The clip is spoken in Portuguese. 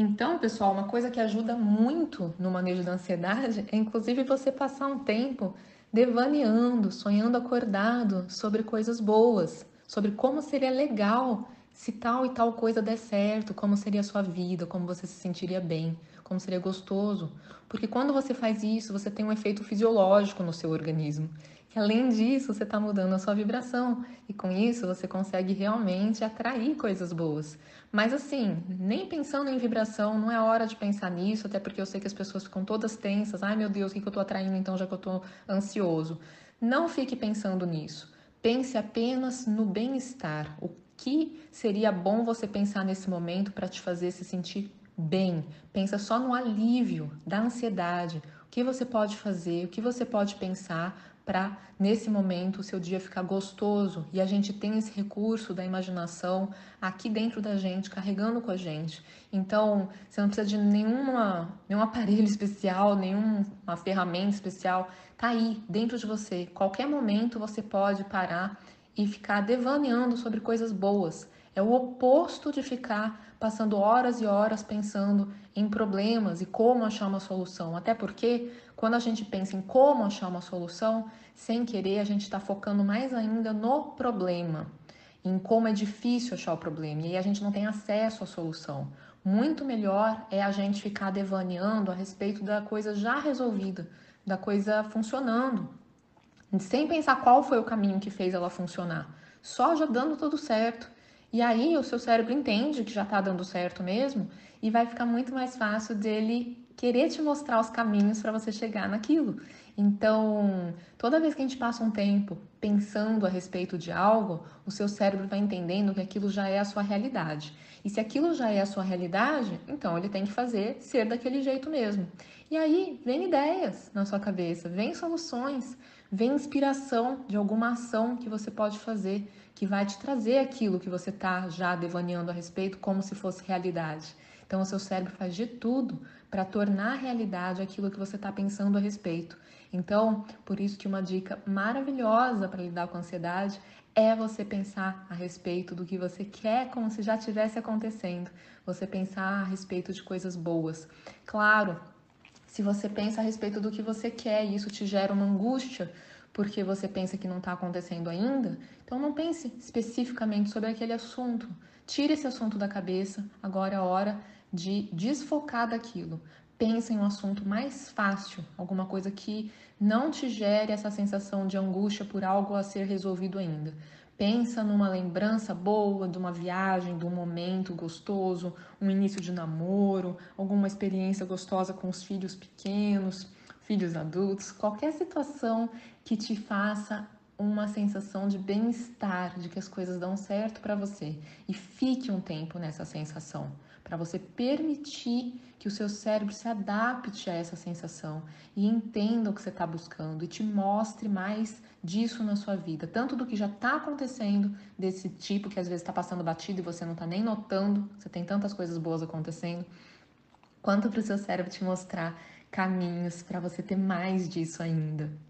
Então, pessoal, uma coisa que ajuda muito no manejo da ansiedade é inclusive você passar um tempo devaneando, sonhando acordado sobre coisas boas, sobre como seria legal se tal e tal coisa der certo, como seria a sua vida, como você se sentiria bem, como seria gostoso. Porque quando você faz isso, você tem um efeito fisiológico no seu organismo. E além disso, você está mudando a sua vibração. E com isso, você consegue realmente atrair coisas boas. Mas assim, nem pensando em vibração, não é hora de pensar nisso, até porque eu sei que as pessoas ficam todas tensas. Ai meu Deus, o que, eu estou atraindo então, já que eu estou ansioso? Não fique pensando nisso. Pense apenas no bem-estar. O que seria bom você pensar nesse momento para te fazer se sentir bem? Pensa só no alívio da ansiedade. O que você pode fazer, o que você pode pensar para nesse momento o seu dia ficar gostoso e a gente tem esse recurso da imaginação aqui dentro da gente, carregando com a gente. Então, você não precisa de nenhuma, nenhum aparelho especial, nenhuma ferramenta especial, tá aí dentro de você. Qualquer momento você pode parar e ficar devaneando sobre coisas boas. É o oposto de ficar passando horas e horas pensando em problemas e como achar uma solução. Até porque, quando a gente pensa em como achar uma solução, sem querer, a gente está focando mais ainda no problema, em como é difícil achar o problema, e aí a gente não tem acesso à solução. Muito melhor é a gente ficar devaneando a respeito da coisa já resolvida, da coisa funcionando, sem pensar qual foi o caminho que fez ela funcionar, só já dando tudo certo. E aí o seu cérebro entende que já está dando certo mesmo e vai ficar muito mais fácil dele querer te mostrar os caminhos para você chegar naquilo. Então, toda vez que a gente passa um tempo pensando a respeito de algo, o seu cérebro vai entendendo que aquilo já é a sua realidade. E se aquilo já é a sua realidade, então ele tem que fazer ser daquele jeito mesmo. E aí vem ideias na sua cabeça, vem soluções, vem inspiração de alguma ação que você pode fazer que vai te trazer aquilo que você está já devaneando a respeito como se fosse realidade. Então, o seu cérebro faz de tudo para tornar realidade aquilo que você está pensando a respeito. Então, por isso que uma dica maravilhosa para lidar com a ansiedade é você pensar a respeito do que você quer como se já estivesse acontecendo. Você pensar a respeito de coisas boas. Claro, se você pensa a respeito do que você quer e isso te gera uma angústia, porque você pensa que não está acontecendo ainda, então não pense especificamente sobre aquele assunto. Tire esse assunto da cabeça, agora é a hora de desfocar daquilo. Pense em um assunto mais fácil, alguma coisa que não te gere essa sensação de angústia por algo a ser resolvido ainda. Pensa numa lembrança boa de uma viagem, de um momento gostoso, um início de namoro, alguma experiência gostosa com os filhos pequenos filhos adultos, qualquer situação que te faça uma sensação de bem-estar, de que as coisas dão certo para você. E fique um tempo nessa sensação, para você permitir que o seu cérebro se adapte a essa sensação e entenda o que você está buscando e te mostre mais disso na sua vida, tanto do que já está acontecendo, desse tipo que às vezes está passando batido e você não está nem notando, você tem tantas coisas boas acontecendo, quanto para o seu cérebro te mostrar caminhos para você ter mais disso ainda.